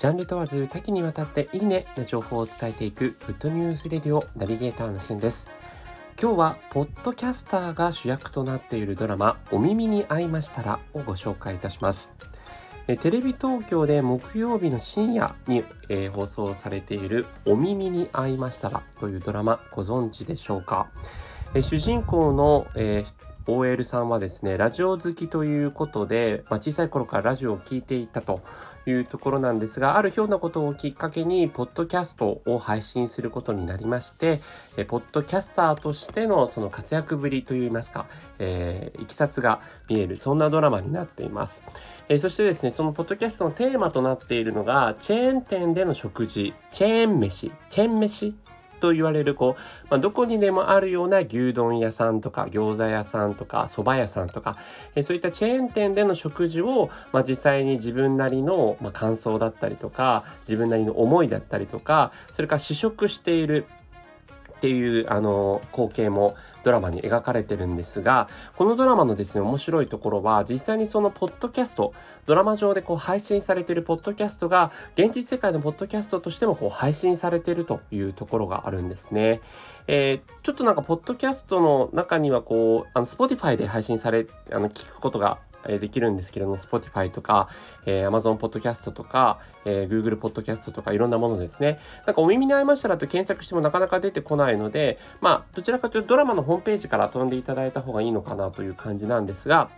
ジャンル問わず多岐にわたっていいねな情報を伝えていくグッドニュースレディオナビゲーターのしんです。今日はポッドキャスターが主役となっているドラマお耳に合いましたらをご紹介いたします。テレビ東京で木曜日の深夜に、えー、放送されている「お耳に合いましたら」というドラマご存知でしょうか、えー、主人公の、えー OL さんはですねラジオ好きということで、まあ、小さい頃からラジオを聴いていたというところなんですがあるひょうなことをきっかけにポッドキャストを配信することになりましてえポッドキャスターとしてのその活躍ぶりといいますか、えー、いきさつが見えるそんなドラマになっています。えー、そしてですねそのポッドキャストのテーマとなっているのがチェーン店での食事チェーン飯チェーン飯と言われるこう、まあ、どこにでもあるような牛丼屋さんとか餃子屋さんとか蕎麦屋さんとか、えそういったチェーン店での食事を、まあ、実際に自分なりの、ま感想だったりとか自分なりの思いだったりとかそれから試食しているっていうあの光景もドラマに描かれてるんですがこのドラマのですね面白いところは実際にそのポッドキャストドラマ上でこう配信されているポッドキャストが現実世界のポッドキャストとしてもこう配信されているというところがあるんですね。えー、ちょっとなんかポッドキャストの中にはこうあの Spotify で配信されあの聞くことができるんですけれども、Spotify とか、えー、Amazon Podcast とか、えー、Google Podcast とかいろんなものですね。なんかお耳に合いましたらと検索してもなかなか出てこないので、まあ、どちらかというとドラマのホームページから飛んでいただいた方がいいのかなという感じなんですが、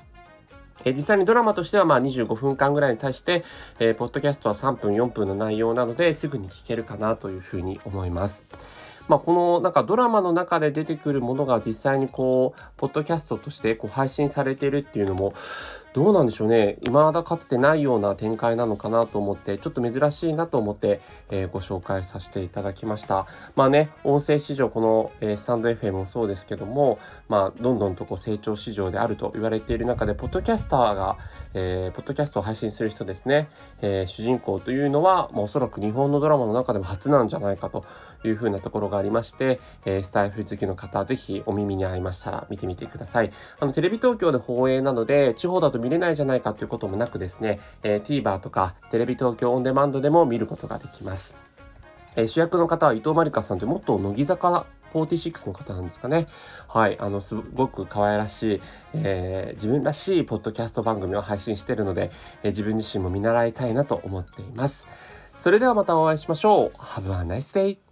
え実際にドラマとしてはまあ25分間ぐらいに対して、えー、ポッドキャストは3分4分の内容なのですぐに聞けるかなというふうに思います。まあ、このなんかドラマの中で出てくるものが実際にこうポッドキャストとしてこう配信されてるっていうのもどうなんでしょうね。未だかつてないような展開なのかなと思ってちょっと珍しいなと思って、えー、ご紹介させていただきました。まあね音声市場この、えー、スタンド FM もそうですけどもまあどんどんとこう成長市場であると言われている中でポッドキャスターが、えー、ポッドキャストを配信する人ですね、え主人公というのは、まあ、おそらく日本のドラマの中でも初なんじゃないかというふうなところがありまして、えスタイフ好きの方ぜひお耳に合いましたら見てみてください。あのテレビ東京で放映なので地方だと見れないじゃないかということもなくですね、えー、TVer とかテレビ東京オンデマンドでも見ることができます。えー、主役の方は伊藤まりかさんという元乃木坂46の方なんですかね。はい。あの、すごく可愛らしい、えー、自分らしいポッドキャスト番組を配信しているので、えー、自分自身も見習いたいなと思っています。それではまたお会いしましょう。Have a nice day!